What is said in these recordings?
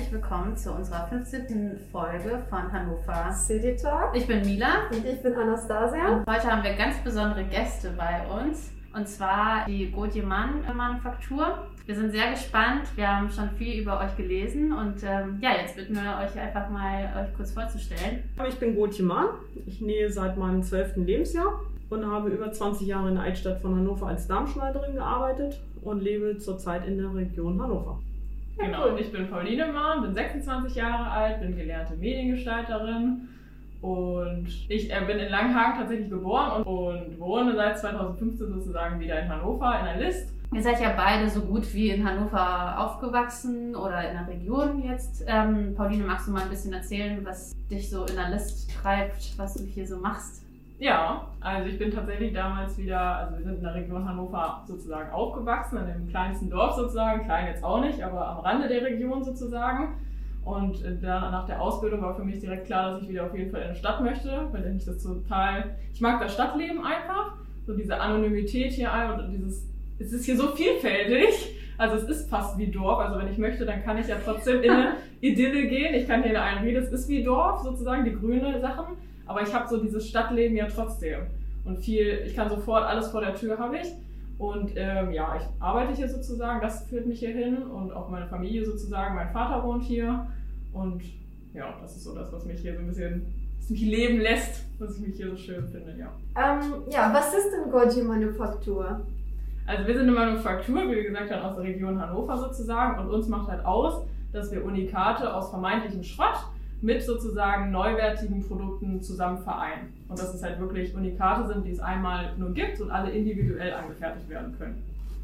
herzlich willkommen zu unserer 15. Folge von Hannover City Talk. Ich bin Mila Und ich bin Anastasia. und heute haben wir ganz besondere Gäste bei uns. Und zwar die Gauthier-Mann Manufaktur. Wir sind sehr gespannt. Wir haben schon viel über euch gelesen und ähm, ja, jetzt bitten wir euch einfach mal, euch kurz vorzustellen. Ich bin Gotje Mahn. Ich nähe seit meinem 12. Lebensjahr und habe über 20 Jahre in der Altstadt von Hannover als Darmschneiderin gearbeitet und lebe zurzeit in der Region Hannover. Genau, und ich bin Pauline Mahn, bin 26 Jahre alt, bin gelernte Mediengestalterin und ich äh, bin in Langhagen tatsächlich geboren und, und wohne seit 2015 sozusagen wieder in Hannover in der List. Ihr seid ja beide so gut wie in Hannover aufgewachsen oder in der Region jetzt. Ähm, Pauline, magst du mal ein bisschen erzählen, was dich so in der List treibt, was du hier so machst? Ja, also ich bin tatsächlich damals wieder, also wir sind in der Region Hannover sozusagen aufgewachsen, in dem kleinsten Dorf sozusagen, klein jetzt auch nicht, aber am Rande der Region sozusagen. Und äh, dann nach der Ausbildung war für mich direkt klar, dass ich wieder auf jeden Fall in die Stadt möchte, weil ich das total, ich mag das Stadtleben einfach, so diese Anonymität hier und dieses, es ist hier so vielfältig. Also es ist fast wie Dorf. Also wenn ich möchte, dann kann ich ja trotzdem in eine Idylle gehen. Ich kann hier in einen Ried, es ist wie Dorf sozusagen, die grüne Sachen. Aber ich habe so dieses Stadtleben ja trotzdem. Und viel, ich kann sofort alles vor der Tür habe ich. Und ähm, ja, ich arbeite hier sozusagen, das führt mich hier hin und auch meine Familie sozusagen. Mein Vater wohnt hier. Und ja, das ist so das, was mich hier so ein bisschen, was mich leben lässt, was ich mich hier so schön finde, ja. Ähm, ja, was ist denn Goji Manufaktur? Also wir sind eine Manufaktur, wie gesagt aus der Region Hannover sozusagen. Und uns macht halt aus, dass wir Unikate aus vermeintlichem Schrott mit sozusagen neuwertigen Produkten zusammen vereinen. Und dass es halt wirklich Unikate sind, die es einmal nur gibt und alle individuell angefertigt werden können.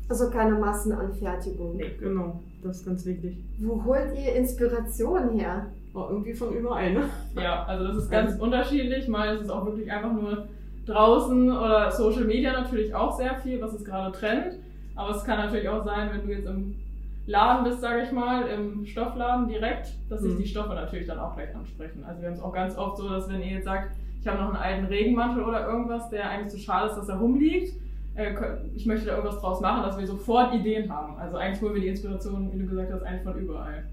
Also keine Massenanfertigung. Nee. Genau, das ist ganz wichtig. Wo holt ihr Inspiration her? War irgendwie von überall, ne? Ja, also das ist ganz unterschiedlich. Mal ist es auch wirklich einfach nur draußen oder Social Media natürlich auch sehr viel, was es gerade trennt. Aber es kann natürlich auch sein, wenn du jetzt im Laden bist, sage ich mal, im Stoffladen direkt, dass sich Mhm. die Stoffe natürlich dann auch gleich ansprechen. Also wir haben es auch ganz oft so, dass wenn ihr jetzt sagt, ich habe noch einen alten Regenmantel oder irgendwas, der eigentlich zu schade ist, dass er rumliegt, äh, ich möchte da irgendwas draus machen, dass wir sofort Ideen haben. Also eigentlich holen wir die Inspiration, wie du gesagt hast, eigentlich von überall.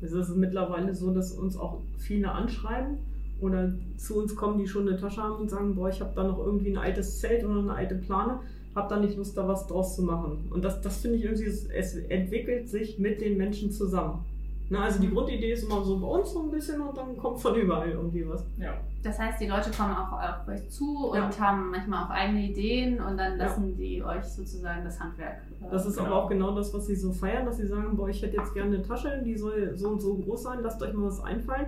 Es ist mittlerweile so, dass uns auch viele anschreiben oder zu uns kommen, die schon eine Tasche haben und sagen, boah, ich habe da noch irgendwie ein altes Zelt oder eine alte Plane, habe da nicht Lust, da was draus zu machen. Und das, das finde ich irgendwie, es, entwickelt sich mit den Menschen zusammen. Na, also die Grundidee ist immer so bei uns so ein bisschen und dann kommt von überall irgendwie was. Ja. Das heißt, die Leute kommen auch auf euch zu und Ja. haben manchmal auch eigene Ideen und dann Ja. lassen die euch sozusagen das Handwerk. äh, Das ist Genau. aber auch genau das, was sie so feiern, dass sie sagen, boah, ich hätte jetzt gerne eine Tasche, die soll so und so groß sein, lasst euch mal was einfallen.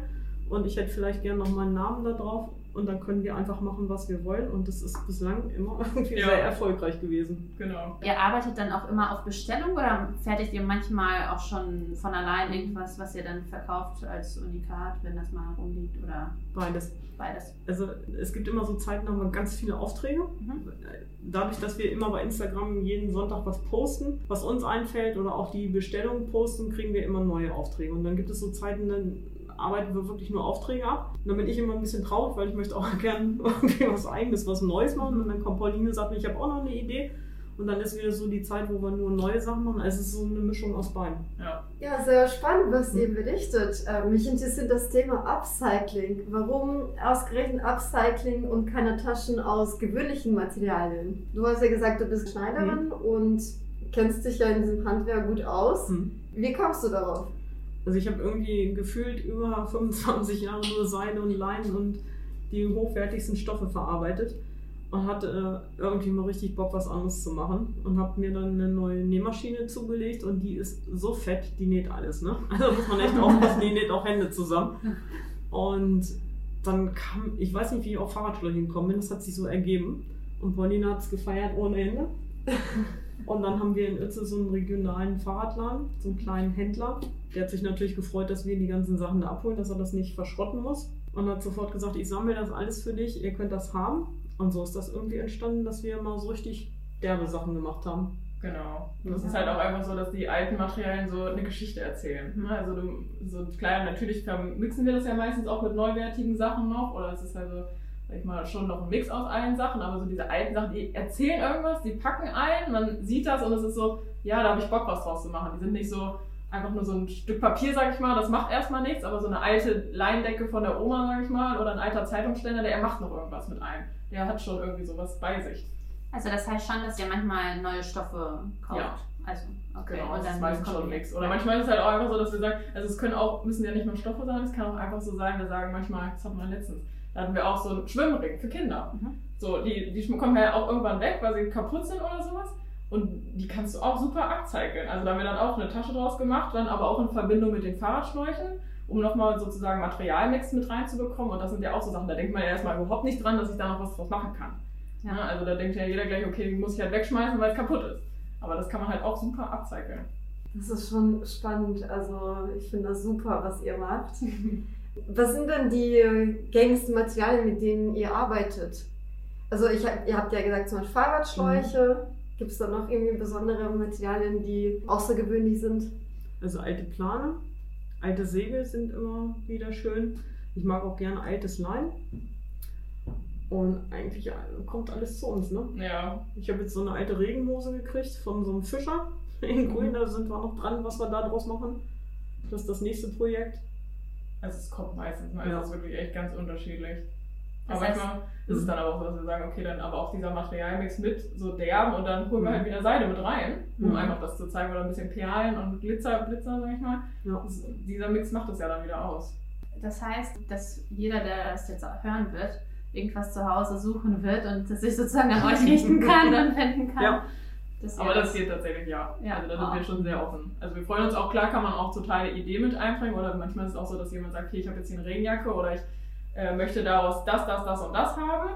Und ich hätte vielleicht gerne noch meinen Namen da drauf und dann können wir einfach machen, was wir wollen. Und das ist bislang immer irgendwie Ja. sehr erfolgreich gewesen. Genau. Ihr arbeitet dann auch immer auf Bestellung oder fertigt ihr manchmal auch schon von allein irgendwas, was ihr dann verkauft als Unikat, wenn das mal rumliegt oder Beides. beides? Also es gibt immer so Zeiten, da haben wir ganz viele Aufträge. Mhm. Dadurch, dass wir immer bei Instagram jeden Sonntag was posten, was uns einfällt oder auch die Bestellungen posten, kriegen wir immer neue Aufträge. Und dann gibt es so Zeiten, dann arbeiten wir wirklich nur Aufträge ab. Und dann bin ich immer ein bisschen traurig, weil ich möchte auch gerne irgendwie was Eigenes, was Neues machen. Und dann kommt Pauline und sagt mir, ich habe auch noch eine Idee. Und dann ist wieder so die Zeit, wo wir nur neue Sachen machen. Also es ist so eine Mischung aus beiden. Ja. Ja, sehr spannend, was ihr berichtet. Äh, mich interessiert das Thema Upcycling. Warum ausgerechnet Upcycling und keine Taschen aus gewöhnlichen Materialien? Du hast ja gesagt, du bist Schneiderin und kennst dich ja in diesem Handwerk gut aus. Hm. Wie kommst du darauf? Also ich habe irgendwie gefühlt über 25 Jahre nur Seide und Leinen und die hochwertigsten Stoffe verarbeitet und hatte äh, irgendwie mal richtig Bock, was anderes zu machen und habe mir dann eine neue Nähmaschine zugelegt und die ist so fett, die näht alles, ne? Also muss man echt aufpassen, die näht auch Hände zusammen. Und dann kam, ich weiß nicht, wie ich auf Fahrradschläge gekommen bin, das hat sich so ergeben und Paulina hat es gefeiert ohne Ende. Und dann haben wir in Uetze so einen regionalen Fahrradladen, so einen kleinen Händler. Der hat sich natürlich gefreut, dass wir die ganzen Sachen da abholen, dass er das nicht verschrotten muss. Und hat sofort gesagt, ich sammle das alles für dich, ihr könnt das haben. Und so ist das irgendwie entstanden, dass wir mal so richtig derbe Sachen gemacht haben. Genau. Und es ist halt auch einfach so, dass die alten Materialien so eine Geschichte erzählen. ne? Also du, so klar, natürlich vermixen wir das ja meistens auch mit neuwertigen Sachen noch. Oder es ist halt so, sag ich mal, schon noch ein Mix aus allen Sachen, aber so diese alten Sachen, die erzählen irgendwas, die packen ein, man sieht das und es ist so, ja, da habe ich Bock, was draus zu machen. Die sind nicht so, einfach nur so ein Stück Papier, sag ich mal, das macht erstmal nichts, aber so eine alte Leinendecke von der Oma, sag ich mal, oder ein alter Zeitungsständer, der macht noch irgendwas mit einem. Der hat schon irgendwie sowas bei sich. Also das heißt schon, dass ihr manchmal neue Stoffe kauft. Ja. Also, okay. Genau, und das dann ist meistens schon nichts. Oder manchmal ist es halt auch einfach so, dass wir sagen, also es können auch, müssen ja nicht nur Stoffe sein, es kann auch einfach so sein, wir sagen manchmal, das hatten wir letztens, da hatten wir auch so einen Schwimmring für Kinder. Mhm. So, die, die kommen ja auch irgendwann weg, weil sie kaputt sind oder sowas. Und die kannst du auch super upcyclen. Also da haben wir dann auch eine Tasche draus gemacht, dann aber auch in Verbindung mit den Fahrradschläuchen, um nochmal sozusagen Materialmix mit reinzubekommen. Und das sind ja auch so Sachen, da denkt man ja erstmal überhaupt nicht dran, dass ich da noch was draus machen kann. Ja. Ja, also da denkt ja jeder gleich, okay, die muss ich halt wegschmeißen, weil es kaputt ist. Aber das kann man halt auch super upcyclen. Das ist schon spannend. Also ich finde das super, was ihr macht. Was sind denn die gängigsten Materialien, mit denen ihr arbeitet? Also ich hab, ihr habt ja gesagt, zum Beispiel Fahrradschläuche. Gibt es da noch irgendwie besondere Materialien, die außergewöhnlich sind? Also alte Plane, alte Segel sind immer wieder schön. Ich mag auch gerne altes Leim. Und eigentlich äh, kommt alles zu uns, ne? Ja, Ich habe jetzt so eine alte Regenhose gekriegt von so einem Fischer in Grün. Da sind wir noch dran, was wir da draus machen. Das ist das nächste Projekt. Also es kommt meistens. Also Ja. es ist wirklich echt ganz unterschiedlich. Das Aber heißt- manchmal ist es dann aber auch so, dass wir sagen, okay, dann aber auch dieser Materialmix mit so derben und dann holen wir halt wieder Seide mit rein, um Mhm. einfach das zu zeigen oder ein bisschen Perlen und Glitzer, Blitzer, sag ich mal. Ja. Das, dieser Mix macht es ja dann wieder aus. Das heißt, dass jeder, der das jetzt hören wird, irgendwas zu Hause suchen wird und das sich sozusagen an euch richten kann und wenden kann. Ja. Ihr Aber das geht tatsächlich ja. Ja. Also da sind Ah. wir schon sehr offen. Also wir freuen uns auch, klar kann man auch totale Idee mit einbringen oder manchmal ist es auch so, dass jemand sagt, okay, ich habe jetzt hier eine Regenjacke oder ich äh, möchte daraus das, das, das und das haben.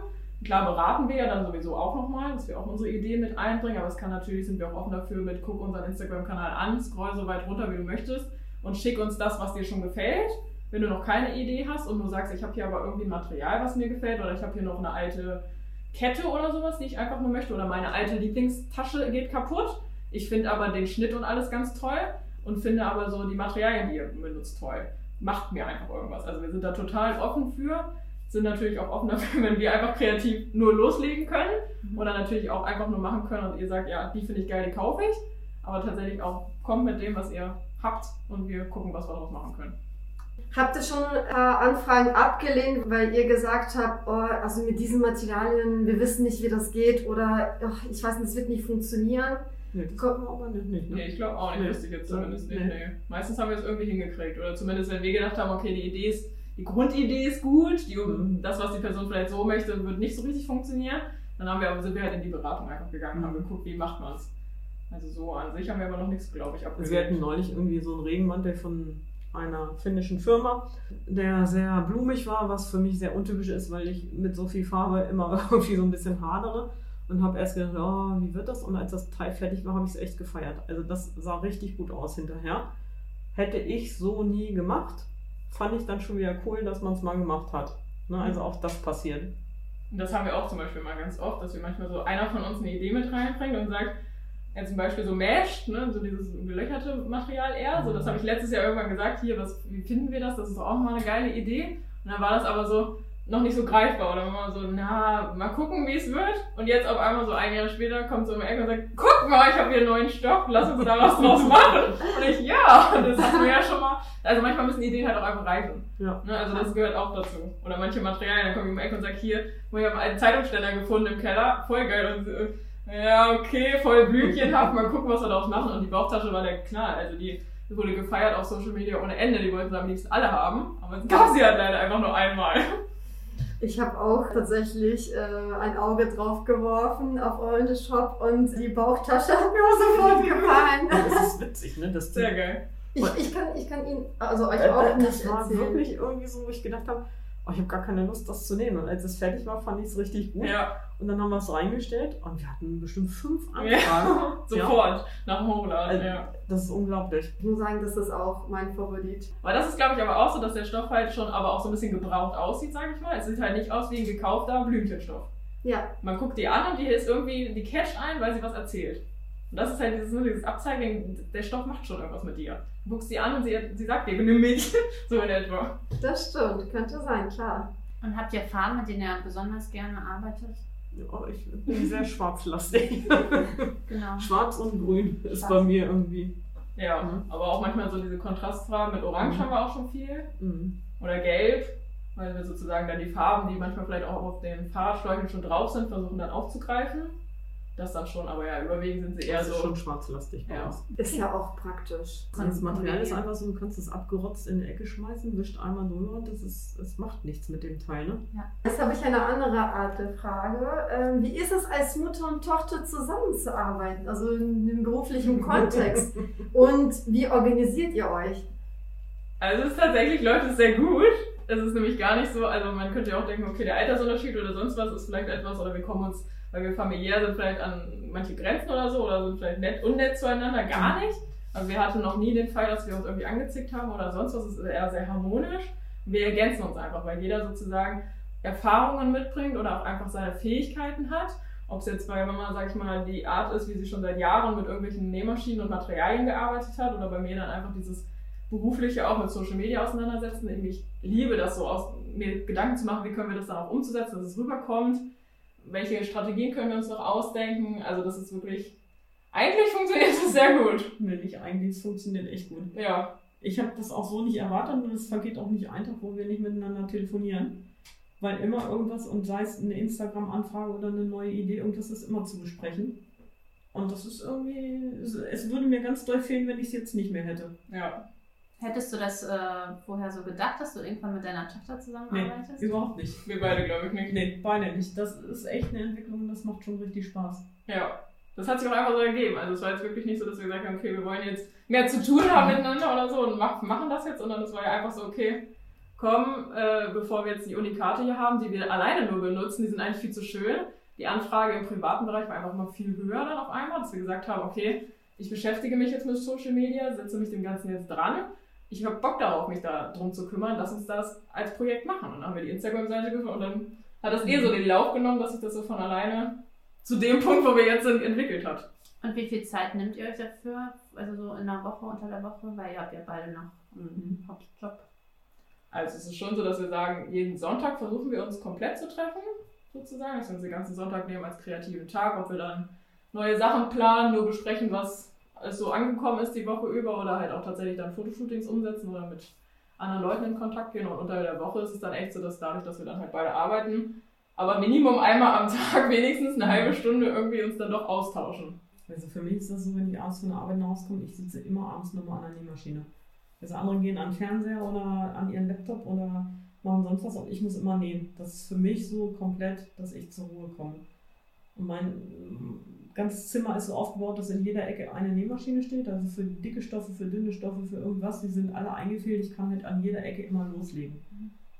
Klar beraten wir ja dann sowieso auch nochmal, dass wir auch unsere Ideen mit einbringen, aber es kann natürlich, sind wir auch offen dafür mit, guck unseren Instagram-Kanal an, scroll so weit runter, wie du möchtest und schick uns das, was dir schon gefällt. Wenn du noch keine Idee hast und du sagst, ich habe hier aber irgendwie ein Material, was mir gefällt oder ich habe hier noch eine alte Kette oder sowas, die ich einfach nur möchte oder meine alte Lieblingstasche geht kaputt. Ich finde aber den Schnitt und alles ganz toll und finde aber so die Materialien, die ihr benutzt, toll. Macht mir einfach irgendwas. Also wir sind da total offen für, sind natürlich auch offen dafür, wenn wir einfach kreativ nur loslegen können oder natürlich auch einfach nur machen können und ihr sagt, ja, die finde ich geil, die kaufe ich. Aber tatsächlich auch kommt mit dem, was ihr habt und wir gucken, was wir daraus machen können. Habt ihr schon äh, Anfragen abgelehnt, weil ihr gesagt habt, oh, also mit diesen Materialien, wir wissen nicht, wie das geht oder ach, ich weiß nicht, es wird nicht funktionieren? Nee, das kommt aber nicht, nicht ne? Nee, ich glaube auch nicht, Nee. wüsste ich jetzt zumindest nicht. nee. Nee. Meistens haben wir es irgendwie hingekriegt. Oder zumindest, wenn wir gedacht haben, okay, die Idee ist, die Grundidee ist gut, die, Mhm. das, was die Person vielleicht so möchte, wird nicht so richtig funktionieren. Dann haben wir, aber sind wir halt in die Beratung einfach gegangen und haben Mhm. geguckt, wie macht man es. Also so an sich haben wir aber noch nichts, glaube ich, Also abgelehnt. wir hatten neulich irgendwie so einen Regenmantel von einer finnischen Firma, der sehr blumig war, was für mich sehr untypisch ist, weil ich mit so viel Farbe immer irgendwie so ein bisschen hadere. Und habe erst gedacht, oh, wie wird das? Und als das Teil fertig war, habe ich es echt gefeiert. Also das sah richtig gut aus hinterher. Hätte ich so nie gemacht, fand ich dann schon wieder cool, dass man es mal gemacht hat. Ne? Also auch das passiert. Das haben wir auch zum Beispiel mal ganz oft, dass wir manchmal so einer von uns eine Idee mit reinbringt und sagt, ja, zum Beispiel so Mesh, ne, so dieses gelöcherte Material eher. So, das habe ich letztes Jahr irgendwann gesagt, hier, was, wie finden wir das? Das ist auch mal eine geile Idee. Und dann war das aber so noch nicht so greifbar. Oder immer so, na, mal gucken, wie es wird. Und jetzt auf einmal so ein Jahr später kommt so um die Ecke und sagt, guck mal, ich habe hier einen neuen Stoff, lass uns da was draus machen. Und ich, ja, das hatten wir ja schon mal. Also manchmal müssen Ideen halt auch einfach reifen. Ja. Ne, also das gehört auch dazu. Oder manche Materialien, dann komme ich um die Ecke und sage, hier, ich habe einen Zeitungsständer gefunden im Keller, voll geil. Und äh, ja, okay, voll blümchenhaft, mal gucken, was wir daraus machen. Und die Bauchtasche war der Knall. Also die wurde gefeiert auf Social Media ohne Ende. Die wollten sie am liebsten alle haben. Aber es gab sie halt leider einfach nur einmal. Ich habe auch tatsächlich äh, ein Auge drauf geworfen auf euren Shop und die Bauchtasche hat mir auch sofort gefallen. Das ist witzig, ne? Das Sehr geil. Ich, ich, kann, ich kann Ihnen, also euch Äh, auch äh, nicht das war erzählen. wirklich irgendwie so, wo ich gedacht habe, oh, ich habe gar keine Lust, das zu nehmen. Und als es fertig war, fand ich es richtig gut. Ja, Und dann haben wir es reingestellt und wir hatten bestimmt fünf Anfragen. ja. sofort nach dem Hochladen. Also, Ja. Das ist unglaublich. Ich muss sagen, das ist auch mein Favorit. Aber das ist, glaube ich, aber auch so, dass der Stoff halt schon aber auch so ein bisschen gebraucht aussieht, sage ich mal. Es sieht halt nicht aus wie ein gekaufter Blümchenstoff. Ja, Man guckt die an und die ist irgendwie, die catcht ein, weil sie was erzählt. Und das ist halt dieses, ne, dieses Upcycling, der Stoff macht schon irgendwas mit dir. Du guckst sie an und sie, sie sagt dir, nimm mich. so in etwa. das stimmt. Könnte sein, klar. Und habt ihr Farben, mit denen ihr besonders gerne arbeitet? Ja, ich bin sehr schwarzlastig. Genau. Schwarz und grün ist Schwarz. bei mir irgendwie. Ja, Mhm. aber auch manchmal so diese Kontrastfarben mit Orange Mhm. haben wir auch schon viel. Mhm. Oder Gelb, weil wir sozusagen dann die Farben, die manchmal vielleicht auch auf den Fahrradschläuchen schon drauf sind, versuchen dann aufzugreifen. Das dann schon, aber ja, überwiegend sind sie eher Das ist so. schon schwarzlastig bei Ja. uns. Ist ja auch praktisch. Das Material ist einfach so, du kannst es abgerotzt in die Ecke schmeißen, wischt einmal drüber und das ist, es macht nichts mit dem Teil, ne? Jetzt habe ich eine andere Art der Frage. Ähm, wie ist es als Mutter und Tochter zusammenzuarbeiten, also in dem beruflichen Kontext? Und wie organisiert ihr euch? Also es ist tatsächlich läuft es sehr gut. Es ist nämlich gar nicht so, also man könnte ja auch denken, okay, der Altersunterschied oder sonst was ist vielleicht etwas oder wir kommen uns, weil wir familiär sind, vielleicht an manche Grenzen oder so oder sind vielleicht nett unnett zueinander, gar nicht. Also wir hatten noch nie den Fall, dass wir uns irgendwie angezickt haben oder sonst was. Es ist eher sehr harmonisch. Wir ergänzen uns einfach, weil jeder sozusagen Erfahrungen mitbringt oder auch einfach seine Fähigkeiten hat. Ob es jetzt bei Mama, sag ich mal, die Art ist, wie sie schon seit Jahren mit irgendwelchen Nähmaschinen und Materialien gearbeitet hat oder bei mir dann einfach dieses berufliche auch mit Social Media auseinandersetzen. Ich liebe das so, aus, mir Gedanken zu machen, wie können wir das dann auch umzusetzen, dass es rüberkommt. Welche Strategien können wir uns noch ausdenken? Also das ist wirklich, eigentlich funktioniert es sehr gut. Nee, nicht eigentlich, es funktioniert echt gut. Ja, Ich habe das auch so nicht erwartet und es vergeht auch nicht ein Tag, wo wir nicht miteinander telefonieren. Weil immer irgendwas, und sei es eine Instagram-Anfrage oder eine neue Idee, irgendwas ist immer zu besprechen. Und das ist irgendwie, es- es würde mir ganz doll fehlen, wenn ich es jetzt nicht mehr hätte. ja. Hättest du das äh, vorher so gedacht, dass du irgendwann mit deiner Tochter Nee, zusammenarbeitest? überhaupt nicht. Wir beide, glaube ich, nicht. Nee, beide nicht. Das ist echt eine Entwicklung, das macht schon richtig Spaß. Ja. Das hat sich auch einfach so ergeben. Also es war jetzt wirklich nicht so, dass wir gesagt haben, okay, wir wollen jetzt mehr zu tun haben miteinander oder so und mach, machen das jetzt, sondern es war ja einfach so, okay, komm, äh, bevor wir jetzt die Unikate hier haben, die wir alleine nur benutzen, die sind eigentlich viel zu schön. Die Anfrage im privaten Bereich war einfach mal viel höher dann auf einmal, dass wir gesagt haben, okay, ich beschäftige mich jetzt mit Social Media, setze mich dem Ganzen jetzt dran. Ich habe Bock darauf, mich da drum zu kümmern, lass uns das als Projekt machen. Und dann haben wir die Instagram-Seite gefunden und dann hat das eh so den Lauf genommen, dass sich das so von alleine zu dem Punkt, wo wir jetzt sind, entwickelt hat. Und wie viel Zeit nehmt ihr euch dafür? Also so in der Woche, unter der Woche? Weil ihr habt ja beide noch einen Hauptjob. Also es ist schon so, dass wir sagen, jeden Sonntag versuchen wir uns komplett zu treffen, sozusagen. Dass wir uns den ganzen Sonntag nehmen als kreativen Tag, ob wir dann neue Sachen planen, nur besprechen, was so angekommen ist die Woche über oder halt auch tatsächlich dann Fotoshootings umsetzen oder mit anderen Leuten in Kontakt gehen. Und unter der Woche ist es dann echt so, dass dadurch, dass wir dann halt beide arbeiten, aber Minimum einmal am Tag wenigstens eine halbe Stunde irgendwie uns dann doch austauschen. Also für mich ist das so, wenn ich abends von der Arbeit nach Hause komme, ich sitze immer abends nochmal an der Nähmaschine. Also andere gehen an den Fernseher oder an ihren Laptop oder machen sonst was, aber ich muss immer nähen. Das ist für mich so komplett, dass ich zur Ruhe komme. Und mein ganzes Zimmer ist so aufgebaut, dass in jeder Ecke eine Nähmaschine steht. Also für dicke Stoffe, für dünne Stoffe, für irgendwas. Die sind alle eingefehlt. Ich kann halt an jeder Ecke immer loslegen.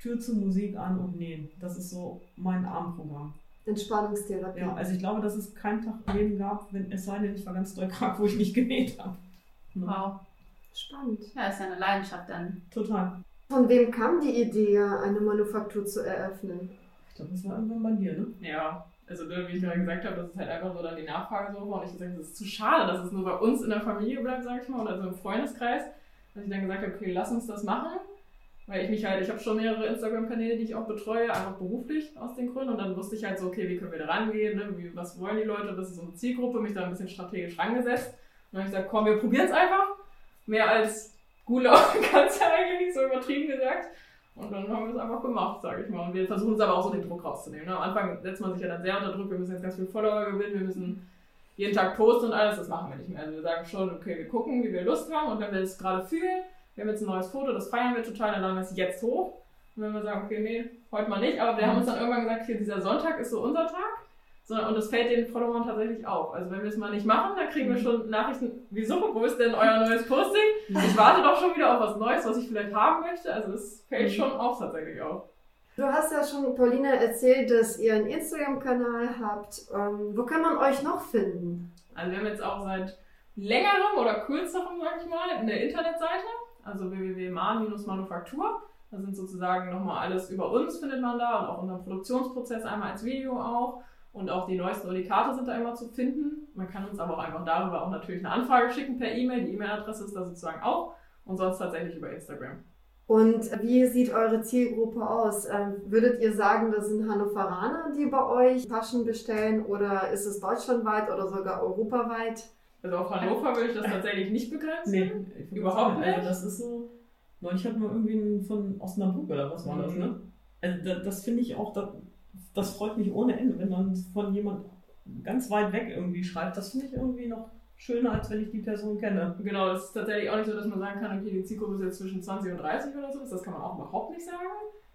Tür zu Musik an und nähen. Das ist so mein Abendprogramm. Entspannungstherapie. Ja, also ich glaube, dass es keinen Tag im Leben gab, wenn es sei denn, ich war ganz doll krank, wo ich nicht genäht habe. Ne? Wow. Spannend. Ja, ist ja eine Leidenschaft dann. Total. Von wem kam die Idee, eine Manufaktur zu eröffnen? Ich glaube, das war irgendwann bei dir, ne? Ja, also ne, wie ich gerade gesagt habe, das ist halt einfach so dann die Nachfrage so. Und ich gesagt, das ist zu schade, dass es nur bei uns in der Familie bleibt, sag ich mal, oder so im Freundeskreis. Dass ich dann gesagt habe, okay, lass uns das machen. Weil ich mich halt, ich habe schon mehrere Instagram-Kanäle, die ich auch betreue, einfach beruflich aus den Gründen. Und dann wusste ich halt so, okay, wie können wir da rangehen, ne? wie, was wollen die Leute, was ist unsere Zielgruppe, mich da ein bisschen strategisch rangesetzt. Und dann habe ich gesagt, komm, wir probieren es einfach. Mehr als Gula kannst du eigentlich so übertrieben gesagt. Und dann haben wir es einfach gemacht, sage ich mal. Und wir versuchen es aber auch so den Druck rauszunehmen. Ne? Am Anfang setzt man sich ja dann sehr unter Druck, wir müssen jetzt ganz viel Follower gewinnen, wir müssen jeden Tag posten und alles, das machen wir nicht mehr. Also wir sagen schon, okay, wir gucken, wie wir Lust haben und wenn wir es gerade fühlen, wir haben jetzt ein neues Foto, das feiern wir total, dann laden wir es jetzt hoch. Und wenn wir sagen, okay, nee, heute mal nicht, aber wir haben uns dann irgendwann gesagt, hier, dieser Sonntag ist so unser Tag. So, und das fällt den Followern tatsächlich auf. Also wenn wir es mal nicht machen, dann kriegen wir schon Nachrichten, wieso, wo ist denn euer neues Posting? Ich warte doch schon wieder auf was Neues, was ich vielleicht haben möchte. Also das fällt schon auf tatsächlich auf. Du hast ja schon, Paulina, erzählt, dass ihr einen Instagram-Kanal habt. Ähm, wo kann man euch noch finden? Also wir haben jetzt auch seit längerem oder kürzerem, sag ich mal, eine Internetseite, also www.man-manufaktur. Da sind sozusagen nochmal alles über uns findet man da und auch unseren Produktionsprozess einmal als Video auch. Und auch die neuesten Unikate sind da immer zu finden. Man kann uns aber auch einfach darüber auch natürlich eine Anfrage schicken per E-Mail. Die E-Mail-Adresse ist da sozusagen auch. Und sonst tatsächlich über Instagram. Und wie sieht eure Zielgruppe aus? Ähm, würdet ihr sagen, das sind Hannoveraner, die bei euch Taschen bestellen oder ist es deutschlandweit oder sogar europaweit? Also auf Hannover würde ich das tatsächlich nicht begrenzen. Nee, Überhaupt das, nicht? Also das ist so. Neulich hatten wir irgendwie einen von Osnabrück oder was war das, Mhm. ne? Also das, das finde ich auch, das, das freut mich ohne Ende, wenn dann von jemand ganz weit weg irgendwie schreibt. Das finde ich irgendwie noch schöner, als wenn ich die Person kenne. Genau, das ist tatsächlich auch nicht so, dass man sagen kann, okay, die Zielgruppe ist jetzt zwischen 20 und 30 oder so. Das kann man auch überhaupt nicht sagen.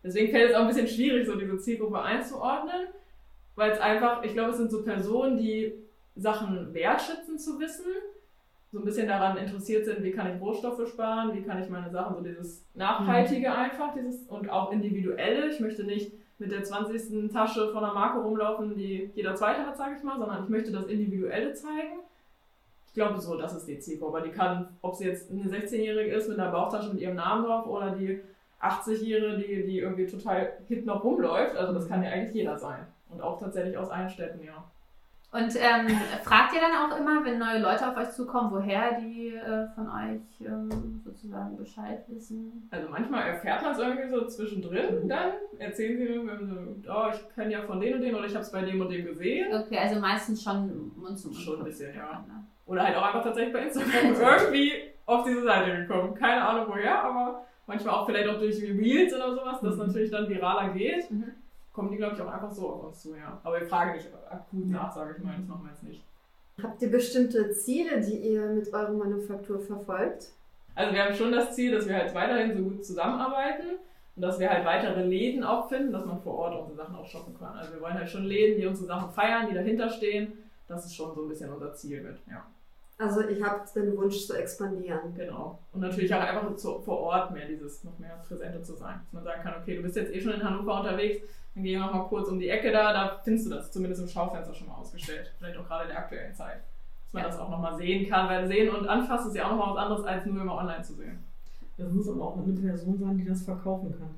Deswegen fällt es auch ein bisschen schwierig, so diese Zielgruppe einzuordnen, weil es einfach, ich glaube, es sind so Personen, die Sachen wertschätzen zu wissen, so ein bisschen daran interessiert sind, wie kann ich Rohstoffe sparen, wie kann ich meine Sachen, so dieses Nachhaltige einfach, dieses und auch Individuelle. Ich möchte nicht mit der 20. Tasche von einer Marke rumlaufen, die jeder zweite hat, sage ich mal, sondern ich möchte das Individuelle zeigen. Ich glaube so, das ist die Zielgruppe. Die kann, ob sie jetzt eine 16-Jährige ist mit einer Bauchtasche mit ihrem Namen drauf oder die 80-Jährige, die, die irgendwie total hip noch rumläuft. Also das kann ja eigentlich jeder sein. Und auch tatsächlich aus allen Städten, ja. Und ähm, fragt ihr dann auch immer, wenn neue Leute auf euch zukommen, woher die äh, von euch ähm, sozusagen Bescheid wissen? Also manchmal erfährt man es irgendwie so zwischendrin, dann erzählen sie mir, so, oh, ich kenne ja von denen und denen oder ich habe es bei dem und dem gesehen. Okay, also meistens schon Mund zu Mund. Schon ein bisschen, ja. Oder halt auch einfach tatsächlich bei Instagram irgendwie auf diese Seite gekommen. Keine Ahnung woher, aber manchmal auch vielleicht auch durch Reels oder sowas, das Mhm. natürlich dann viraler geht. Mhm. Kommen die, glaube ich, auch einfach so auf uns zu, ja. Aber wir fragen nicht akut nach, sage ich mal. Das machen wir jetzt nicht. Habt ihr bestimmte Ziele, die ihr mit eurer Manufaktur verfolgt? Also wir haben schon das Ziel, dass wir halt weiterhin so gut zusammenarbeiten und dass wir halt weitere Läden auch finden, dass man vor Ort unsere Sachen auch shoppen kann. Also wir wollen halt schon Läden, die unsere Sachen feiern, die dahinter stehen. Das ist schon so ein bisschen unser Ziel mit, ja. Also ihr habt den Wunsch zu expandieren. Genau. Und natürlich auch einfach zu, vor Ort mehr dieses, noch mehr präsenter zu sein. Dass man sagen kann, okay, du bist jetzt eh schon in Hannover unterwegs, dann geh noch mal kurz um die Ecke da, da findest du das zumindest im Schaufenster schon mal ausgestellt. Vielleicht auch gerade in der aktuellen Zeit. Dass man Ja. das auch noch mal sehen kann, weil sehen und anfassen ist ja auch noch mal was anderes, als nur immer online zu sehen. Das muss aber auch eine Person sein, die das verkaufen kann.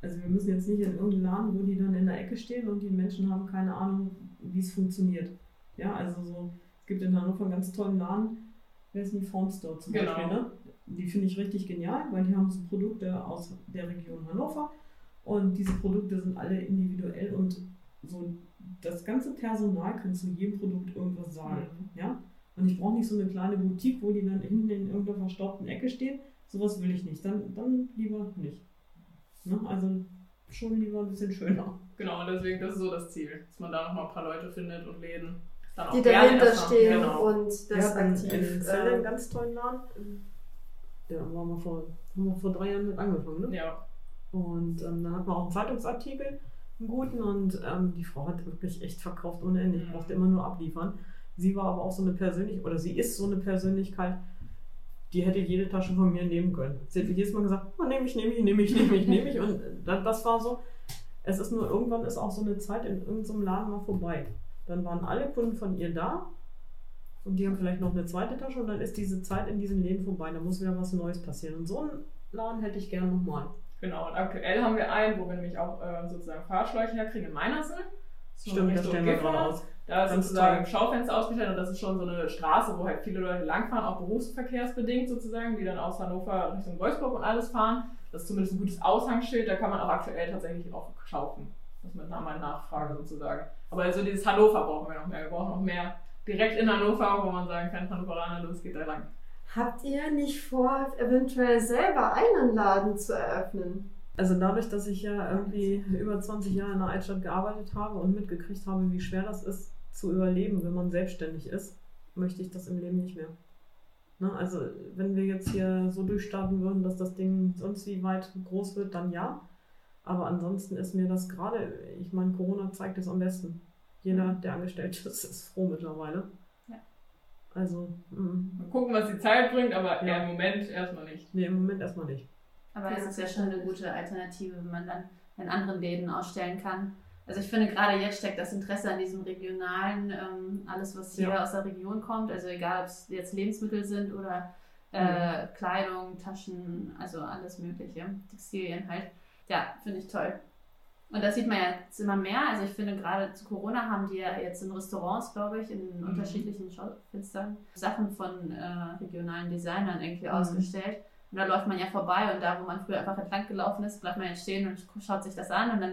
Also wir müssen jetzt nicht in irgendeinen Laden, wo die dann in der Ecke stehen und die Menschen haben keine Ahnung, wie es funktioniert. Ja, also so, gibt in Hannover einen ganz tollen Laden, wer ist die Phone Store zum Genau. Beispiel, ne? Die finde ich richtig genial, weil die haben so Produkte aus der Region Hannover und diese Produkte sind alle individuell und so das ganze Personal kann zu jedem Produkt irgendwas sagen. Ja? Und ich brauche nicht so eine kleine Boutique, wo die dann hinten in irgendeiner verstaubten Ecke steht. Sowas will ich nicht. Dann, dann lieber nicht. Ne? Also schon lieber ein bisschen schöner. Genau, und deswegen, das ist so das Ziel, dass man da noch mal ein paar Leute findet und Läden. Dann auch Die dahinter stehen Genau. und das hatten aktiv. in Celle einen äh, ganz tollen Laden. Der waren wir vor, haben wir vor drei Jahren mit angefangen. Ne? Ja, Und ähm, dann hatten wir auch einen Zeitungsartikel, einen guten. Und ähm, die Frau hat wirklich echt verkauft ohne Ende. Ich Mhm. brauchte immer nur abliefern. Sie war aber auch so eine Persönlichkeit, oder sie ist so eine Persönlichkeit, die hätte jede Tasche von mir nehmen können. Sie hat jedes Mal gesagt, oh, nehme ich, nehme ich, nehme ich, nehme ich, nehme ich. Und äh, das, das war so, es ist nur, irgendwann ist auch so eine Zeit in irgendeinem Laden mal vorbei. Dann waren alle Kunden von ihr da und die haben vielleicht noch eine zweite Tasche und dann ist diese Zeit in diesen Läden vorbei. Da muss wieder was Neues passieren. Und so einen Laden hätte ich gerne nochmal. genau. Und aktuell haben wir einen, wo wir nämlich auch äh, sozusagen Fahrschläuche herkriegen in Meinersen. So Stimmt, das stellen wir gerade aus. Da ist Ganz sozusagen im Schaufenster ausgestellt und das ist schon so eine Straße, wo halt viele Leute langfahren, auch berufsverkehrsbedingt sozusagen, die dann aus Hannover Richtung Wolfsburg und alles fahren. Das ist zumindest ein gutes Aushangsschild, da kann man auch aktuell tatsächlich auch kaufen. Das mit einer mal Nachfrage sozusagen. Aber also dieses Hannover brauchen wir noch mehr. Wir brauchen noch mehr direkt in Hannover, wo man sagen kann, Hannoveraner, los geht da lang. Habt ihr nicht vor, eventuell selber einen Laden zu eröffnen? Also dadurch, dass ich ja irgendwie über 20 Jahre in der Altstadt gearbeitet habe und mitgekriegt habe, wie schwer das ist zu überleben, wenn man selbstständig ist, möchte ich das im Leben nicht mehr. Ne? Also wenn wir jetzt hier so durchstarten würden, dass das Ding sonst wie weit groß wird, dann ja. Aber ansonsten ist mir das gerade, ich meine, Corona zeigt es am besten. Jeder, der angestellt ist, ist froh mittlerweile. Ja. Also, mm, Mal gucken, was die Zeit bringt, aber Ja. ja. im Moment erstmal nicht. nee, im Moment erstmal nicht. Aber es ist ja schon eine gute Alternative, wenn man dann in anderen Läden ausstellen kann. Also ich finde gerade jetzt steckt das Interesse an diesem regionalen, ähm, alles was hier Ja. aus der Region kommt, also egal ob es jetzt Lebensmittel sind oder äh, Kleidung, Taschen, also alles mögliche, Textilien halt. Ja, finde ich toll. Und das sieht man ja jetzt immer mehr. Also ich finde gerade zu Corona haben die ja jetzt in Restaurants, glaube ich, in Mhm. unterschiedlichen Schaufenstern Sachen von äh, regionalen Designern irgendwie Mhm. ausgestellt. Und da läuft man ja vorbei und da, wo man früher einfach entlang gelaufen ist, bleibt man jetzt stehen und schaut sich das an und dann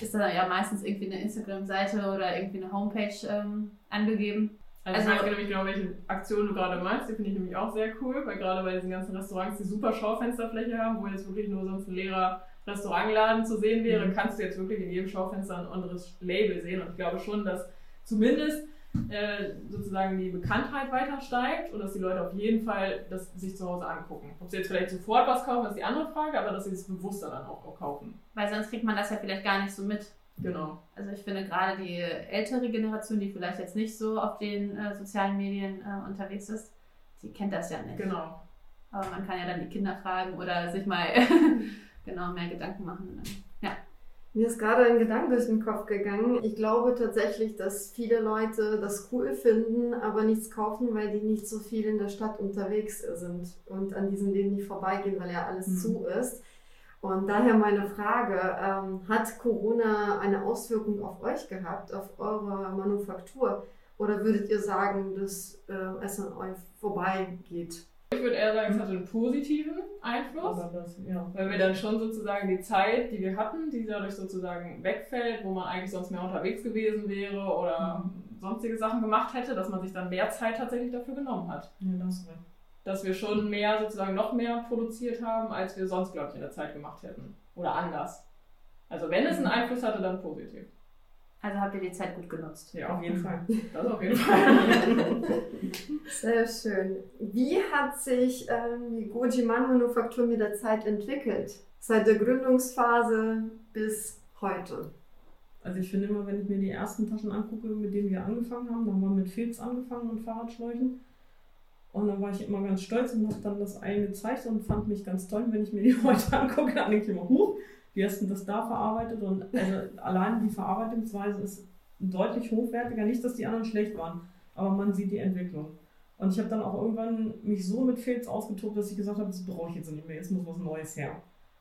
ist da ja meistens irgendwie eine Instagram-Seite oder irgendwie eine Homepage ähm, angegeben. Also, Also- ich weiß nämlich genau, welche Aktion du gerade meinst. Die finde ich nämlich auch sehr cool, weil gerade bei diesen ganzen Restaurants, die super Schaufensterfläche haben, wo jetzt wirklich nur sonst ein leerer Restaurantladen zu sehen wäre, Mhm. kannst du jetzt wirklich in jedem Schaufenster ein anderes Label sehen. Und ich glaube schon, dass zumindest äh, sozusagen die Bekanntheit weiter steigt und dass die Leute auf jeden Fall das sich zu Hause angucken. Ob sie jetzt vielleicht sofort was kaufen, ist die andere Frage, aber dass sie es bewusster dann auch, auch kaufen. Weil sonst kriegt man das ja vielleicht gar nicht so mit. Genau. Also ich finde gerade die ältere Generation, die vielleicht jetzt nicht so auf den äh, sozialen Medien äh, unterwegs ist, die kennt das ja nicht. Genau. Aber man kann ja dann die Kinder fragen oder sich mal genau mehr Gedanken machen. Ja. Mir ist gerade ein Gedanke durch den Kopf gegangen. Ich glaube tatsächlich, dass viele Leute das cool finden, aber nichts kaufen, weil die nicht so viel in der Stadt unterwegs sind und an diesen Läden nicht vorbeigehen, weil ja alles Mhm. zu ist. Und daher meine Frage, ähm, hat Corona eine Auswirkung auf euch gehabt, auf eure Manufaktur? Oder würdet ihr sagen, dass äh, es an euch vorbeigeht? Ich würde eher sagen, es hatte einen positiven Einfluss. Das, ja. Weil wir dann schon sozusagen die Zeit, die wir hatten, die dadurch sozusagen wegfällt, wo man eigentlich sonst mehr unterwegs gewesen wäre oder sonstige Sachen gemacht hätte, dass man sich dann mehr Zeit tatsächlich dafür genommen hat. Ja, das recht. Dass wir schon mehr sozusagen noch mehr produziert haben, als wir sonst, glaube ich, in der Zeit gemacht hätten. Oder anders. Also wenn es einen Einfluss hatte, dann positiv. Also habt ihr die Zeit gut genutzt. Ja, Auf jeden Fall. Das auf jeden Fall. Sehr schön. Wie hat sich ähm, die Gojiman-Manufaktur mit der Zeit entwickelt? Seit der Gründungsphase bis heute. Also ich finde immer, wenn ich mir die ersten Taschen angucke, mit denen wir angefangen haben, da haben wir mit Filz angefangen und Fahrradschläuchen. Und dann war ich immer ganz stolz und habe dann das eine gezeigt und fand mich ganz toll. Wenn ich mir die heute angucke, dann denke ich immer, huch, wie hast du das da verarbeitet? Und also allein die Verarbeitungsweise ist deutlich hochwertiger. Nicht, dass die anderen schlecht waren, aber man sieht die Entwicklung. Und ich habe dann auch irgendwann mich so mit Filz ausgetobt, dass ich gesagt habe, das brauche ich jetzt nicht mehr, jetzt muss was Neues her.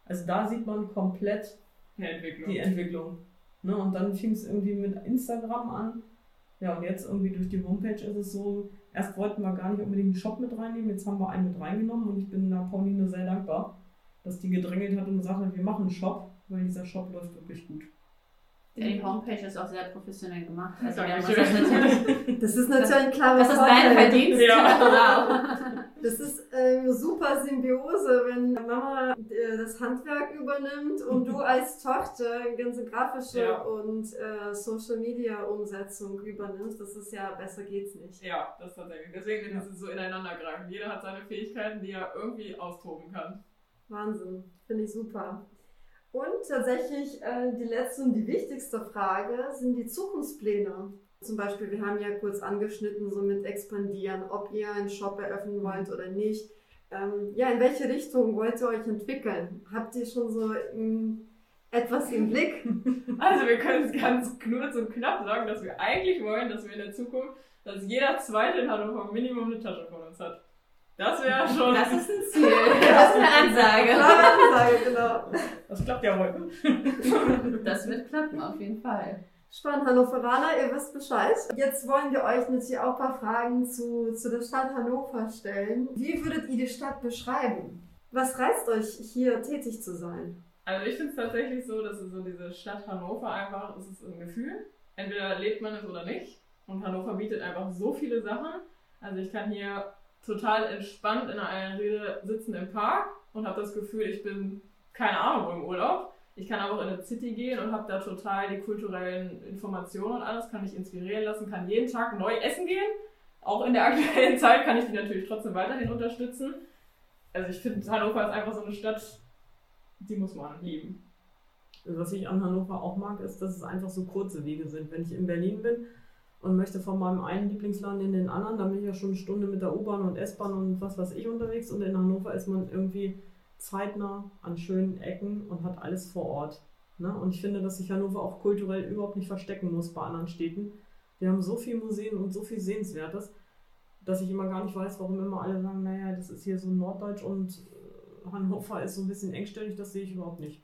Also da sieht man komplett Entwicklung. die Entwicklung. Ne? Und dann fing es irgendwie mit Instagram an. Ja, und jetzt irgendwie durch die Homepage ist es so, erst wollten wir gar nicht unbedingt einen Shop mit reinnehmen, jetzt haben wir einen mit reingenommen und ich bin der Pauline sehr dankbar, dass die gedrängelt hat und gesagt hat, wir machen einen Shop, weil dieser Shop läuft wirklich gut. Ja, die Homepage ist auch sehr professionell gemacht. Also das natürlich. Das ist natürlich ein klarer Das ist dein Verdienst. Ja. Wow. Das ist eine super Symbiose, wenn Mama äh, das Handwerk übernimmt und du als Tochter ganze grafische Ja. und äh, Social Media Umsetzung übernimmst. Das ist ja besser geht's nicht. Ja, das tatsächlich. Deswegen ist es so ineinander greifen. Jeder hat seine Fähigkeiten, die er irgendwie austoben kann. Wahnsinn, finde ich super. Und tatsächlich äh, die letzte und die wichtigste Frage sind die Zukunftspläne. Zum Beispiel, wir haben ja kurz angeschnitten, so mit expandieren, ob ihr einen Shop eröffnen wollt oder nicht. Ähm, ja, in welche Richtung wollt ihr euch entwickeln? Habt ihr schon so ähm, etwas im Blick? Also wir können es ganz kurz und knapp sagen, dass wir eigentlich wollen, dass wir in der Zukunft, dass jeder Zweite in Hannover Minimum eine Tasche von uns hat. Das wäre schon... Das ist ein Ziel. Das ist eine Ansage. Ansage, genau. Das klappt ja heute. Das wird klappen, auf jeden Fall. Spannend, Hannoveraner, ihr wisst Bescheid. Jetzt wollen wir euch natürlich auch ein paar Fragen zu, zu der Stadt Hannover stellen. Wie würdet ihr die Stadt beschreiben? Was reizt euch, hier tätig zu sein? Also ich finde es tatsächlich so, dass es so diese Stadt Hannover einfach, es ist ein Gefühl. Entweder lebt man es oder nicht. Und Hannover bietet einfach so viele Sachen. Also ich kann hier total entspannt in einer Rede sitzen im Park und habe das Gefühl, ich bin keine Ahnung im Urlaub. Ich kann aber auch in eine City gehen und habe da total die kulturellen Informationen und alles, kann mich inspirieren lassen, kann jeden Tag neu essen gehen. Auch in der aktuellen Zeit kann ich die natürlich trotzdem weiterhin unterstützen. Also ich finde, Hannover ist einfach so eine Stadt, die muss man lieben. Was ich an Hannover auch mag, ist, dass es einfach so kurze Wege sind. Wenn ich in Berlin bin und möchte von meinem einen Lieblingsladen in den anderen, dann bin ich ja schon eine Stunde mit der U-Bahn und S-Bahn und was weiß ich unterwegs. Und in Hannover ist man irgendwie zeitnah an schönen Ecken und hat alles vor Ort. Ne? Und ich finde, dass sich Hannover auch kulturell überhaupt nicht verstecken muss bei anderen Städten. Wir haben so viele Museen und so viel Sehenswertes, dass ich immer gar nicht weiß, warum immer alle sagen, naja, das ist hier so Norddeutsch und äh, Hannover ist so ein bisschen engstellig, das sehe ich überhaupt nicht.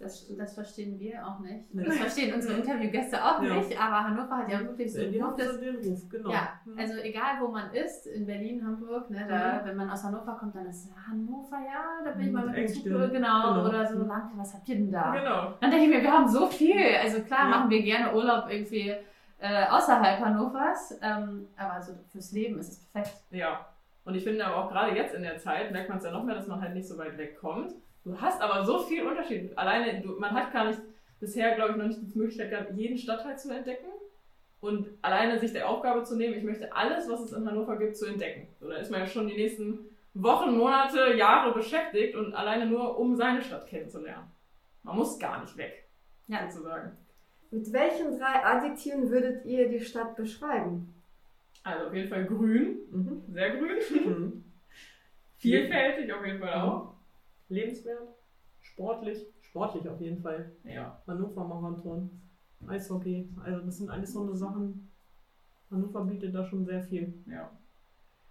Das, das verstehen wir auch nicht. Das verstehen unsere Interviewgäste auch Ja. nicht, aber Hannover hat ja wirklich so Die ein haben gutes so den Ruf, genau. Ja, Mhm. also egal wo man ist, in Berlin, Hamburg, ne, da, wenn man aus Hannover kommt, dann ist Hannover, ja, da bin ich mal mit dem Zug, genau, Genau. oder so, lang, was habt ihr denn da? Genau. Dann denke ich mir, wir haben so viel, also klar Ja. machen wir gerne Urlaub irgendwie äh, außerhalb Hannovers. Ähm, aber so fürs Leben ist es perfekt. Ja. Und ich finde aber auch gerade jetzt in der Zeit merkt man es ja noch mehr, dass man halt nicht so weit wegkommt. Du hast aber so viel Unterschied. Alleine, du, man hat gar nicht, bisher glaube ich noch nicht die Möglichkeit gehabt, jeden Stadtteil zu entdecken. Und alleine sich der Aufgabe zu nehmen, ich möchte alles, was es in Hannover gibt, zu entdecken. So, da ist man ja schon die nächsten Wochen, Monate, Jahre beschäftigt und alleine nur, um seine Stadt kennenzulernen. Man muss gar nicht weg, Ja. sozusagen. Mit welchen drei Adjektiven würdet ihr die Stadt beschreiben? Also auf jeden Fall grün, Mhm. sehr grün. Mhm. Vielfältig auf jeden Fall auch. Lebenswert, sportlich, sportlich auf jeden Fall. Ja. Hannover Marathon, Eishockey, also das sind alles so eine Sachen. Hannover bietet da schon sehr viel. ja.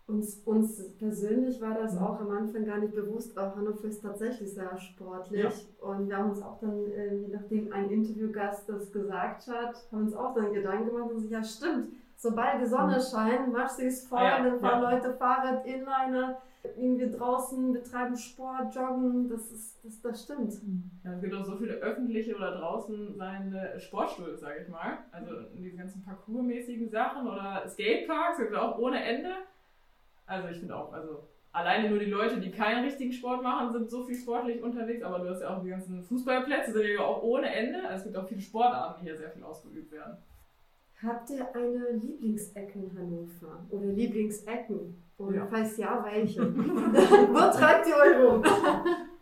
Uns, uns persönlich war das auch am Anfang gar nicht bewusst, aber Hannover ist tatsächlich sehr sportlich. Ja. Und wir haben uns auch dann, äh, nachdem ein Interviewgast das gesagt hat, haben uns auch dann Gedanken gemacht und so, ja stimmt, sobald die Sonne Mhm. scheint, machst du es voll, ja, dann fahren ja. Leute Fahrrad, Inliner, irgendwie draußen, betreiben Sport, joggen, das ist, das, das stimmt. Ja, es gibt auch so viele öffentliche oder draußen seine Sportstühle, sage ich mal. Also diese ganzen Parkourmäßigen Sachen oder Skateparks, gibt es auch ohne Ende. Also ich finde auch, also alleine nur die Leute, die keinen richtigen Sport machen, sind so viel sportlich unterwegs, aber du hast ja auch die ganzen Fußballplätze, sind ja auch ohne Ende. Also es gibt auch viele Sportarten, die hier sehr viel ausgeübt werden. Habt ihr eine Lieblingsecke in Hannover? Oder Lieblingsecken? Und Ja. falls ja, welche? Wo treibt ihr euch rum?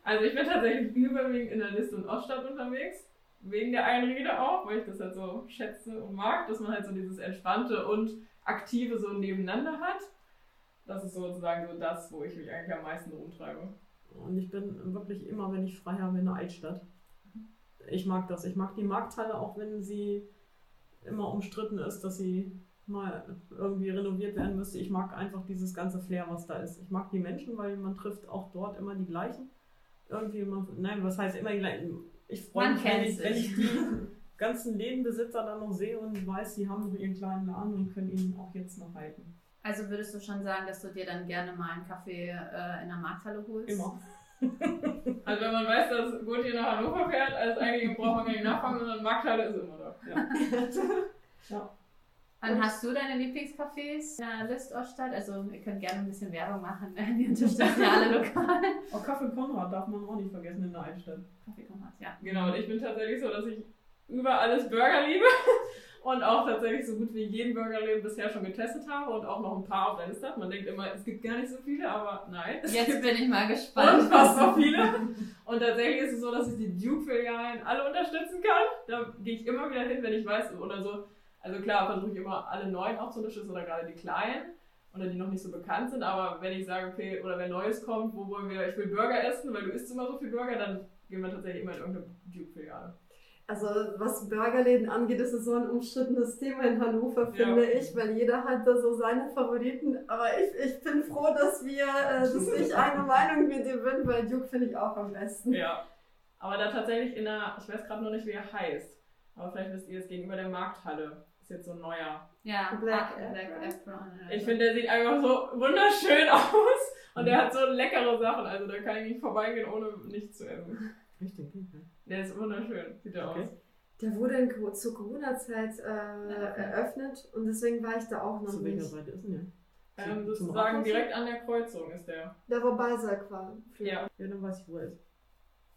Also ich bin tatsächlich überwiegend in der Liste und Oststadt unterwegs. Wegen der Einrede auch, weil ich das halt so schätze und mag, dass man halt so dieses Entspannte und Aktive so nebeneinander hat. Das ist sozusagen so das, wo ich mich eigentlich am meisten rumtreibe. Und ich bin wirklich immer, wenn ich frei habe, in der Altstadt. Ich mag das. Ich mag die Markthalle, auch wenn sie immer umstritten ist, dass sie mal irgendwie renoviert werden müsste. Ich mag einfach dieses ganze Flair, was da ist. Ich mag die Menschen, weil man trifft auch dort immer die gleichen. Irgendwie immer, nein, was heißt immer die gleichen? Ich freue mich, wenn ich, wenn ich die ganzen Lädenbesitzer dann noch sehe und weiß, sie haben noch ihren kleinen Laden und können ihn auch jetzt noch halten. Also würdest du schon sagen, dass du dir dann gerne mal einen Kaffee äh, in der Markthalle holst? Immer. Also wenn man weiß, dass Gautier nach Hannover fährt, als eigentlich braucht man gar nicht nachfragen, sondern Markthalle ist immer da. Ja. Dann hast du deine Lieblingscafés in der List Oststadt? Also ihr könnt gerne ein bisschen Werbung machen. Wir unterstützen ja alle lokal. Auch Kaffee Konrad darf man auch nicht vergessen in der Altstadt. Kaffee Konrad, ja. Genau, und ich bin tatsächlich so, dass ich über alles Burger liebe und auch tatsächlich so gut wie jeden Burgerläden bisher schon getestet habe und auch noch ein paar auf der Liste habe. Man denkt immer, es gibt gar nicht so viele, aber nein. Jetzt bin ich mal gespannt. unfassbar viele. Und tatsächlich ist es so, dass ich die Duke-Filialen alle unterstützen kann. Da gehe ich immer wieder hin, wenn ich weiß, oder so. Also klar, versuche ich immer alle neuen auch zu unterstützen oder gerade die kleinen oder die noch nicht so bekannt sind. Aber wenn ich sage, okay, oder wenn Neues kommt, wo wollen wir, ich will Burger essen, weil du isst immer so viel Burger, dann gehen wir tatsächlich immer in irgendeine Duke-Filiale. Also was Burgerläden angeht, ist es so ein umstrittenes Thema in Hannover, finde Ja. ich, weil jeder hat da so seine Favoriten. Aber ich, ich bin froh, dass wir, äh, dass ich eine Meinung mit dir bin, weil Duke finde ich auch am besten. Ja. Aber da tatsächlich in der, ich weiß gerade noch nicht, wie er heißt, aber vielleicht wisst ihr es gegenüber der Markthalle. Ist jetzt so ein neuer. Ja, Black ah, Black Apron. Ich finde, der sieht einfach so wunderschön aus und der hat so leckere Sachen. Also da kann ich nicht vorbeigehen, ohne nichts zu essen. Richtig, okay. Der ist wunderschön, sieht er Okay. aus. Der wurde in, zur Corona-Zeit äh, eröffnet und deswegen war ich da auch noch Zu welcher nicht. Seite ist denn der? Ähm, sozusagen direkt an der Kreuzung ist der. Da wo Balsack war. Ja. Ja, dann weiß ich, wo er ist.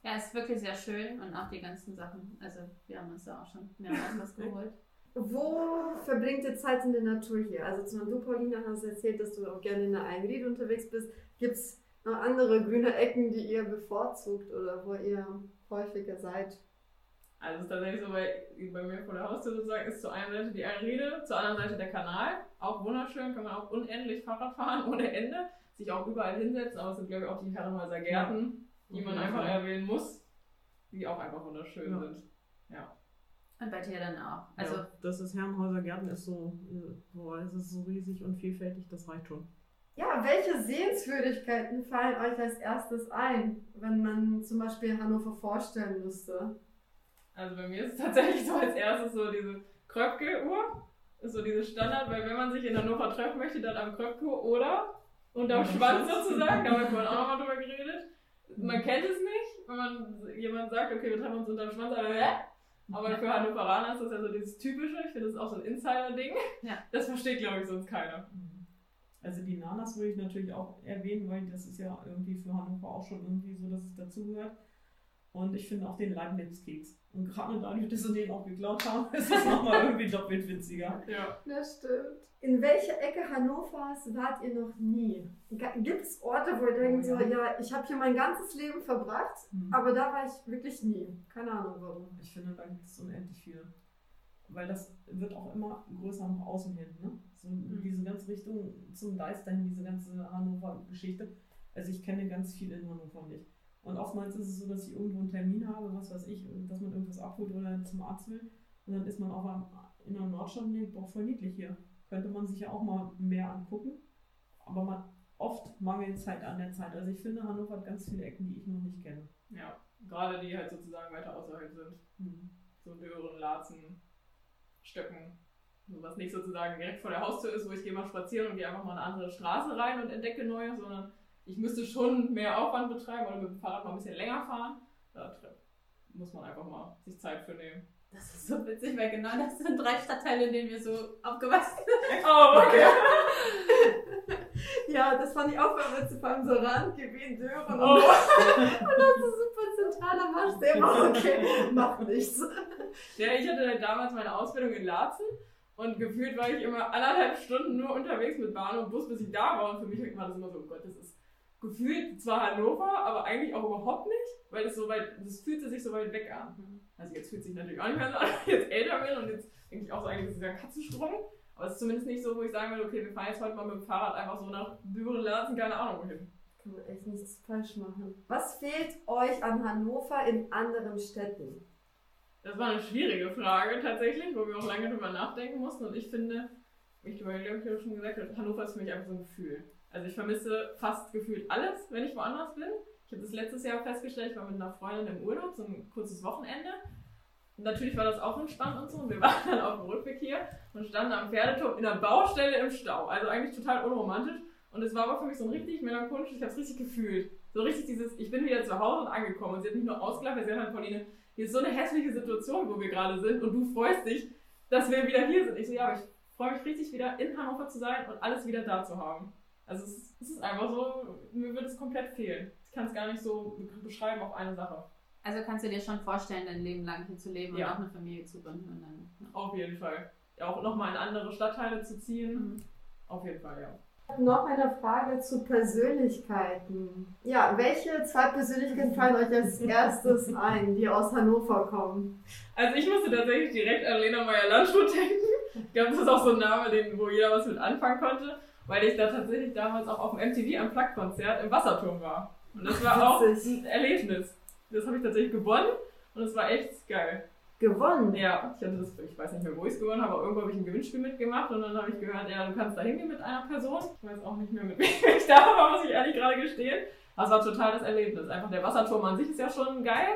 Ja, ist wirklich sehr schön und auch die ganzen Sachen. Also wir haben uns da auch schon mehrmals was geholt. Wo verbringt ihr Zeit in der Natur hier? Also zum Beispiel du, Paulina, hast erzählt, dass du auch gerne in der Einried unterwegs bist. Gibt es noch andere grüne Ecken, die ihr bevorzugt oder wo ihr häufiger seid? Also es ist tatsächlich so, bei, bei mir vor der Haustür sozusagen ist zur einen Seite die Einrede, zur anderen Seite der Kanal. Auch wunderschön, kann man auch unendlich Fahrrad fahren, ohne Ende. Sich auch überall hinsetzen, aber es sind glaube ich auch die Herrenhäuser Gärten, die man Ja. einfach erwähnen muss, die auch einfach wunderschön Ja. sind. Ja. Und bei dir dann auch. Also ja, das ist Herrenhäuser Gärten ist so, boah, es ist so riesig und vielfältig, das reicht schon. Ja, welche Sehenswürdigkeiten fallen euch als erstes ein, wenn man zum Beispiel Hannover vorstellen müsste? Also bei mir ist es tatsächlich so als erstes so diese Kröpke-Uhr. Ist so dieses Standard, weil wenn man sich in Hannover treffen möchte, dann am Kröpke oder unterm Schwanz sozusagen. Da haben wir vorhin auch nochmal drüber geredet. Man kennt es nicht, wenn man jemand sagt, okay, wir treffen uns unterm Schwanz, aber hä? Aber für Hannoveraner ist das ja so dieses Typische. Ich finde, das ist auch so ein Insider-Ding. Ja. Das versteht, glaube ich, sonst keiner. Also die Nanas würde ich natürlich auch erwähnen, weil das ist ja irgendwie für Hannover auch schon irgendwie so, dass es dazugehört. Und ich finde auch den Leibnizkeks. Und gerade dadurch, dass sie den auch geklaut haben, ist es nochmal irgendwie doppelt witziger. Ja. Das stimmt. In welcher Ecke Hannovers wart ihr noch nie? Gibt es Orte, wo ihr denkt, so, Oh ja. ja, ich habe hier mein ganzes Leben verbracht, Hm. aber da war ich wirklich nie. Keine Ahnung warum. Ich finde, da gibt es unendlich viele. Weil das wird auch immer größer nach außen hin. Ne? So diese ganze Richtung zum Deister hin, diese ganze Hannover-Geschichte. Also ich kenne ganz viel in Hannover nicht. Und oftmals ist es so, dass ich irgendwo einen Termin habe, was weiß ich, dass man irgendwas abholt oder zum Arzt will. Und dann ist man auch in der Nordstadt und denkt, boah, voll niedlich hier. Könnte man sich ja auch mal mehr angucken. Aber man oft mangelt Zeit an der Zeit. Also ich finde, Hannover hat ganz viele Ecken, die ich noch nicht kenne. Ja. Gerade die halt sozusagen weiter außerhalb sind. Hm. So Dören, Larzen, Stöcken. So was nicht sozusagen direkt vor der Haustür ist, wo ich gehe mal spazieren und gehe einfach mal eine andere Straße rein und entdecke neue, sondern ich müsste schon mehr Aufwand betreiben oder mit dem Fahrrad mal ein bisschen länger fahren. Da muss man einfach mal sich Zeit für nehmen. Das ist so witzig, weil genau das sind drei Stadtteile, in denen wir so aufgewachsen sind. Oh, okay. Ja, das fand ich auch witzig, vor allem so Randgebiet, Dören Oh. und, und das ist super zentraler Marsch, der immer, okay, macht nichts. Ja, ich hatte damals meine Ausbildung in Laatzen und gefühlt war ich immer anderthalb Stunden nur unterwegs mit Bahn und Bus, bis ich da war. Und für mich war das immer so, oh Gott, das ist gefühlt zwar Hannover, aber eigentlich auch überhaupt nicht, weil das so weit, das fühlte sich so weit weg an. Also jetzt fühlt sich natürlich auch nicht mehr so an, weil ich jetzt älter bin und jetzt denke ich auch so eigentlich, ist ja Katzensprung. Aber es ist zumindest nicht so, wo ich sagen würde, okay, wir fahren jetzt heute mal mit dem Fahrrad einfach so nach Düren, Laatzen, keine Ahnung wohin. Kann man echt nichts falsch machen. Was fehlt euch an Hannover in anderen Städten? Das war eine schwierige Frage tatsächlich, wo wir auch lange drüber nachdenken mussten. Und ich finde, ich habe ja schon gesagt, Hannover ist für mich einfach so ein Gefühl. Also ich vermisse fast gefühlt alles, wenn ich woanders bin. Ich habe das letztes Jahr festgestellt, ich war mit einer Freundin im Urlaub, so ein kurzes Wochenende. Und natürlich war das auch entspannt und so. Und wir waren dann auf dem Rückweg hier und standen am Pferdeturm in einer Baustelle im Stau. Also eigentlich total unromantisch. Und es war aber für mich so ein richtig melancholisch, ich habe es richtig gefühlt. So richtig dieses, ich bin wieder zu Hause und angekommen. Und sie hat nicht nur ausgelacht, weil sie hat halt, Pauline, hier ist so eine hässliche Situation, wo wir gerade sind und du freust dich, dass wir wieder hier sind. Ich so, ja, aber ich freue mich richtig wieder in Hannover zu sein und alles wieder da zu haben. Also es ist, es ist einfach so, mir würde es komplett fehlen. Ich kann es gar nicht so beschreiben auf eine Sache. Also kannst du dir schon vorstellen, dein Leben lang hier zu leben Ja. und auch eine Familie zu gründen. Und dann, ja. Auf jeden Fall. Ja, auch nochmal in andere Stadtteile zu ziehen. Mhm. Auf jeden Fall, ja. Noch eine Frage zu Persönlichkeiten. Ja, welche zwei Persönlichkeiten fallen euch als erstes ein, die aus Hannover kommen? Also ich musste tatsächlich direkt an Lena Meyer-Landrut denken. Ich glaube, das ist auch so ein Name, den, wo jeder was mit anfangen konnte, weil ich da tatsächlich damals auch auf dem MTV am Plug-Konzert im Wasserturm war. Und das war auch ein Erlebnis. Das habe ich tatsächlich gewonnen und es war echt geil. Gewonnen. Ja, ich hatte das, ich weiß nicht mehr, wo ich es gewonnen habe, aber irgendwo habe ich ein Gewinnspiel mitgemacht und dann habe ich gehört, ja, du kannst da hingehen mit einer Person. Ich weiß auch nicht mehr, mit wem ich da war, muss ich ehrlich gerade gestehen. Es war total das Erlebnis. Einfach der Wasserturm an sich ist ja schon geil.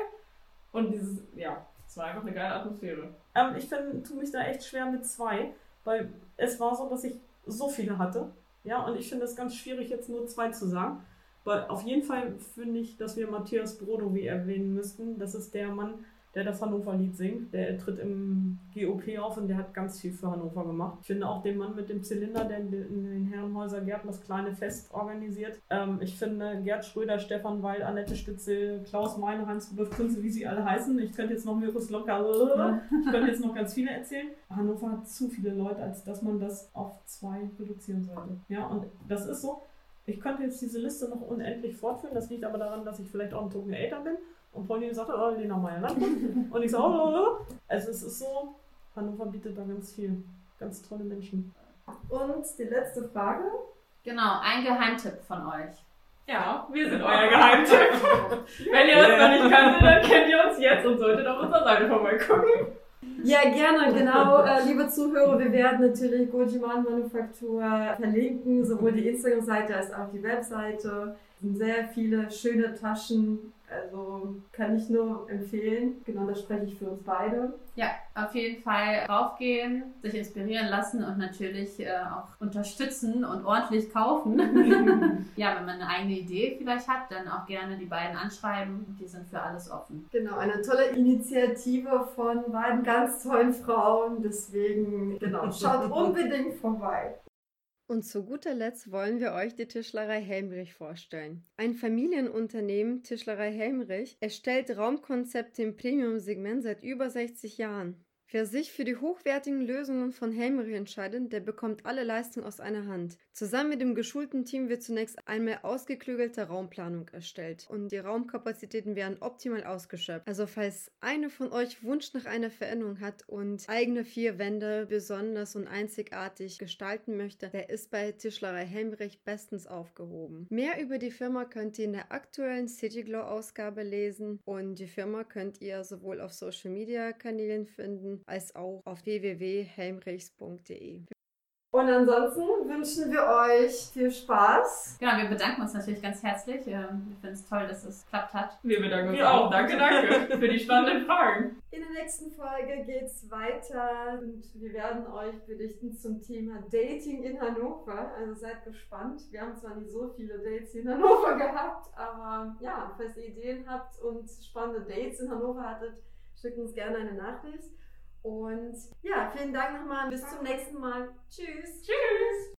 Und dieses, ja, es war einfach eine geile Atmosphäre. Ähm, ich find, tue mich da echt schwer mit zwei, weil es war so, dass ich so viele hatte. Ja, und ich finde es ganz schwierig, jetzt nur zwei zu sagen. Weil auf jeden Fall finde ich, dass wir Matthias Brodowy erwähnen müssten. Das ist der Mann, der das Hannover-Lied singt. Der tritt im GOP auf und der hat ganz viel für Hannover gemacht. Ich finde auch den Mann mit dem Zylinder, der in den Herrenhäuser Gärten das kleine Fest organisiert. Ähm, ich finde Gerd Schröder, Stefan Weil, Annette Spitzel, Klaus Meine, Hans-Rudolf Kunze, wie sie alle heißen. Ich könnte jetzt noch Mirkus Locker, ich könnte jetzt noch ganz viele erzählen. Hannover hat zu viele Leute, als dass man das auf zwei reduzieren sollte. Ja, und das ist so. Ich könnte jetzt diese Liste noch unendlich fortführen. Das liegt aber daran, dass ich vielleicht auch ein Token älter bin. Und Pauline sagte, oh, Lena Meyer Landrut. Und ich so, oh, oh, oh. Also es ist so, Hannover bietet da ganz viel. Ganz tolle Menschen. Und die letzte Frage. Genau, ein Geheimtipp von euch. Ja, wir sind euer Geheimtipp. Wenn ihr uns noch nicht kanntet, dann kennt ihr uns jetzt und solltet auf unserer Seite vorbeigucken. Ja, gerne, genau. Äh, liebe Zuhörer, wir werden natürlich Gojiman Manufaktur verlinken, sowohl die Instagram-Seite als auch die Webseite. Es sind sehr viele schöne Taschen, Also kann ich nur empfehlen. Genau, das spreche ich für uns beide. Ja, auf jeden Fall raufgehen, sich inspirieren lassen und natürlich äh, auch unterstützen und ordentlich kaufen. ja, wenn man eine eigene Idee vielleicht hat, dann auch gerne die beiden anschreiben. Die sind für alles offen. Genau, eine tolle Initiative von beiden ganz tollen Frauen. Deswegen, genau, schaut unbedingt vorbei. Und zu guter Letzt wollen wir euch die Tischlerei Helmrich vorstellen. Ein Familienunternehmen, Tischlerei Helmrich, erstellt Raumkonzepte im Premium-Segment seit über 60 Jahren. Wer sich für die hochwertigen Lösungen von Helmerich entscheidet, der bekommt alle Leistung aus einer Hand. Zusammen mit dem geschulten Team wird zunächst einmal ausgeklügelte Raumplanung erstellt und die Raumkapazitäten werden optimal ausgeschöpft. Also falls eine von euch Wunsch nach einer Veränderung hat und eigene vier Wände besonders und einzigartig gestalten möchte, der ist bei Tischlerei Helmrich bestens aufgehoben. Mehr über die Firma könnt ihr in der aktuellen Cityglow Ausgabe lesen und die Firma könnt ihr sowohl auf Social Media Kanälen finden als auch auf www.helmrichs.de. Und ansonsten wünschen wir euch viel Spaß. Genau, wir bedanken uns natürlich ganz herzlich. Ähm, wir finden es toll, dass es geklappt hat. Wir bedanken uns Ja. auch. Danke, danke für die spannenden Fragen. In der nächsten Folge geht's weiter und wir werden euch berichten zum Thema Dating in Hannover. Also seid gespannt. Wir haben zwar nicht so viele Dates in Hannover gehabt, aber ja, falls ihr Ideen habt und spannende Dates in Hannover hattet, schickt uns gerne eine Nachricht. Und ja, vielen Dank nochmal. Bis zum nächsten Mal. Tschüss. Tschüss.